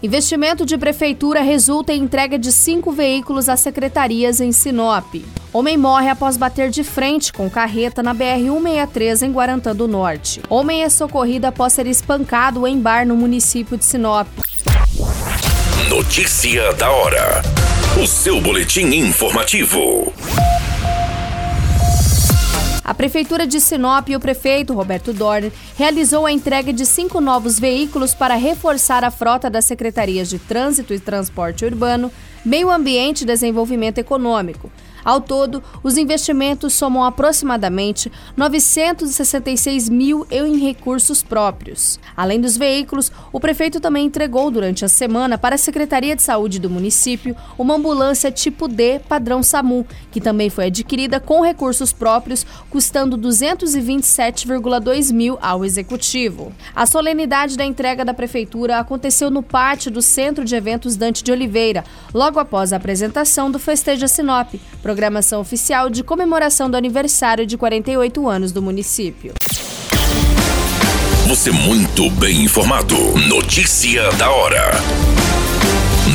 Investimento de prefeitura resulta em entrega de cinco veículos às secretarias em Sinop. Homem morre após bater de frente com carreta na BR-163 em Guarantã do Norte. Homem é socorrido após ser espancado em bar no município de Sinop. Notícia da hora. O seu boletim informativo. A Prefeitura de Sinop e o prefeito Roberto Dorner realizou a entrega de cinco novos veículos para reforçar a frota das secretarias de Trânsito e Transporte Urbano, Meio Ambiente e Desenvolvimento Econômico. Ao todo, os investimentos somam aproximadamente 966 mil em recursos próprios. Além dos veículos, o prefeito também entregou durante a semana para a Secretaria de Saúde do município uma ambulância tipo D padrão SAMU, que também foi adquirida com recursos próprios, custando 227,2 mil ao executivo. A solenidade da entrega da prefeitura aconteceu no pátio do Centro de Eventos Dante de Oliveira, logo após a apresentação do Festeja Sinop, programação oficial de comemoração do aniversário de 48 anos do município. Você muito bem informado. Notícia da hora.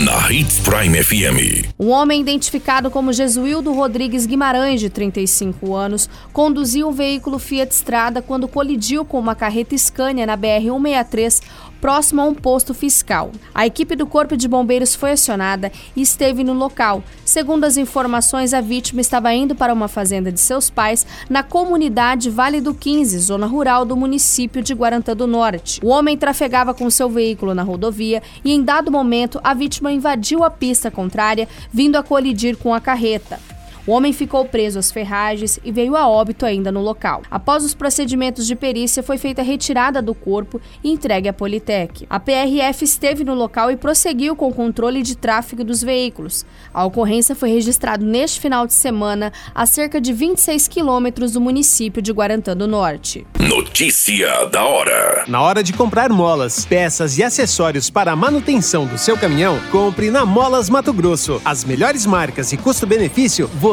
Na Hits Prime FM. Um homem identificado como Jesuildo Rodrigues Guimarães, de 35 anos, conduziu um veículo Fiat Strada quando colidiu com uma carreta Scania na BR-163, próximo a um posto fiscal. A equipe do Corpo de Bombeiros foi acionada e esteve no local. Segundo as informações, a vítima estava indo para uma fazenda de seus pais na comunidade Vale do 15, zona rural do município de Guarantã do Norte. O homem trafegava com seu veículo na rodovia e, em dado momento, a vítima invadiu a pista contrária, vindo a colidir com a carreta. O homem ficou preso às ferragens e veio a óbito ainda no local. Após os procedimentos de perícia, foi feita a retirada do corpo e entregue à Politec. A PRF esteve no local e prosseguiu com o controle de tráfego dos veículos. A ocorrência foi registrada neste final de semana a cerca de 26 quilômetros do município de Guarantã do Norte. Notícia da hora. Na hora de comprar molas, peças e acessórios para a manutenção do seu caminhão, compre na Molas Mato Grosso. As melhores marcas e custo-benefício você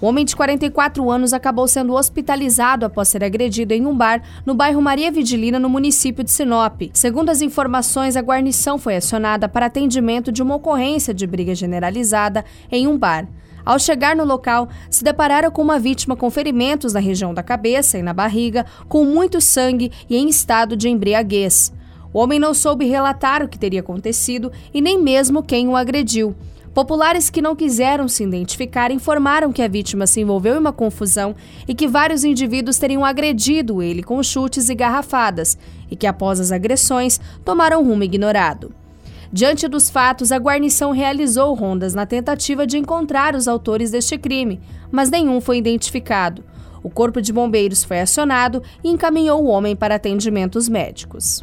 O homem de 44 anos acabou sendo hospitalizado após ser agredido em um bar no bairro Maria Vidilina, no município de Sinop. Segundo as informações, a guarnição foi acionada para atendimento de uma ocorrência de briga generalizada em um bar. Ao chegar no local, se depararam com uma vítima com ferimentos na região da cabeça e na barriga, com muito sangue e em estado de embriaguez. O homem não soube relatar o que teria acontecido e nem mesmo quem o agrediu. Populares que não quiseram se identificar informaram que a vítima se envolveu em uma confusão e que vários indivíduos teriam agredido ele com chutes e garrafadas, e que após as agressões tomaram rumo ignorado. Diante dos fatos, a guarnição realizou rondas na tentativa de encontrar os autores deste crime, mas nenhum foi identificado. O Corpo de Bombeiros foi acionado e encaminhou o homem para atendimentos médicos.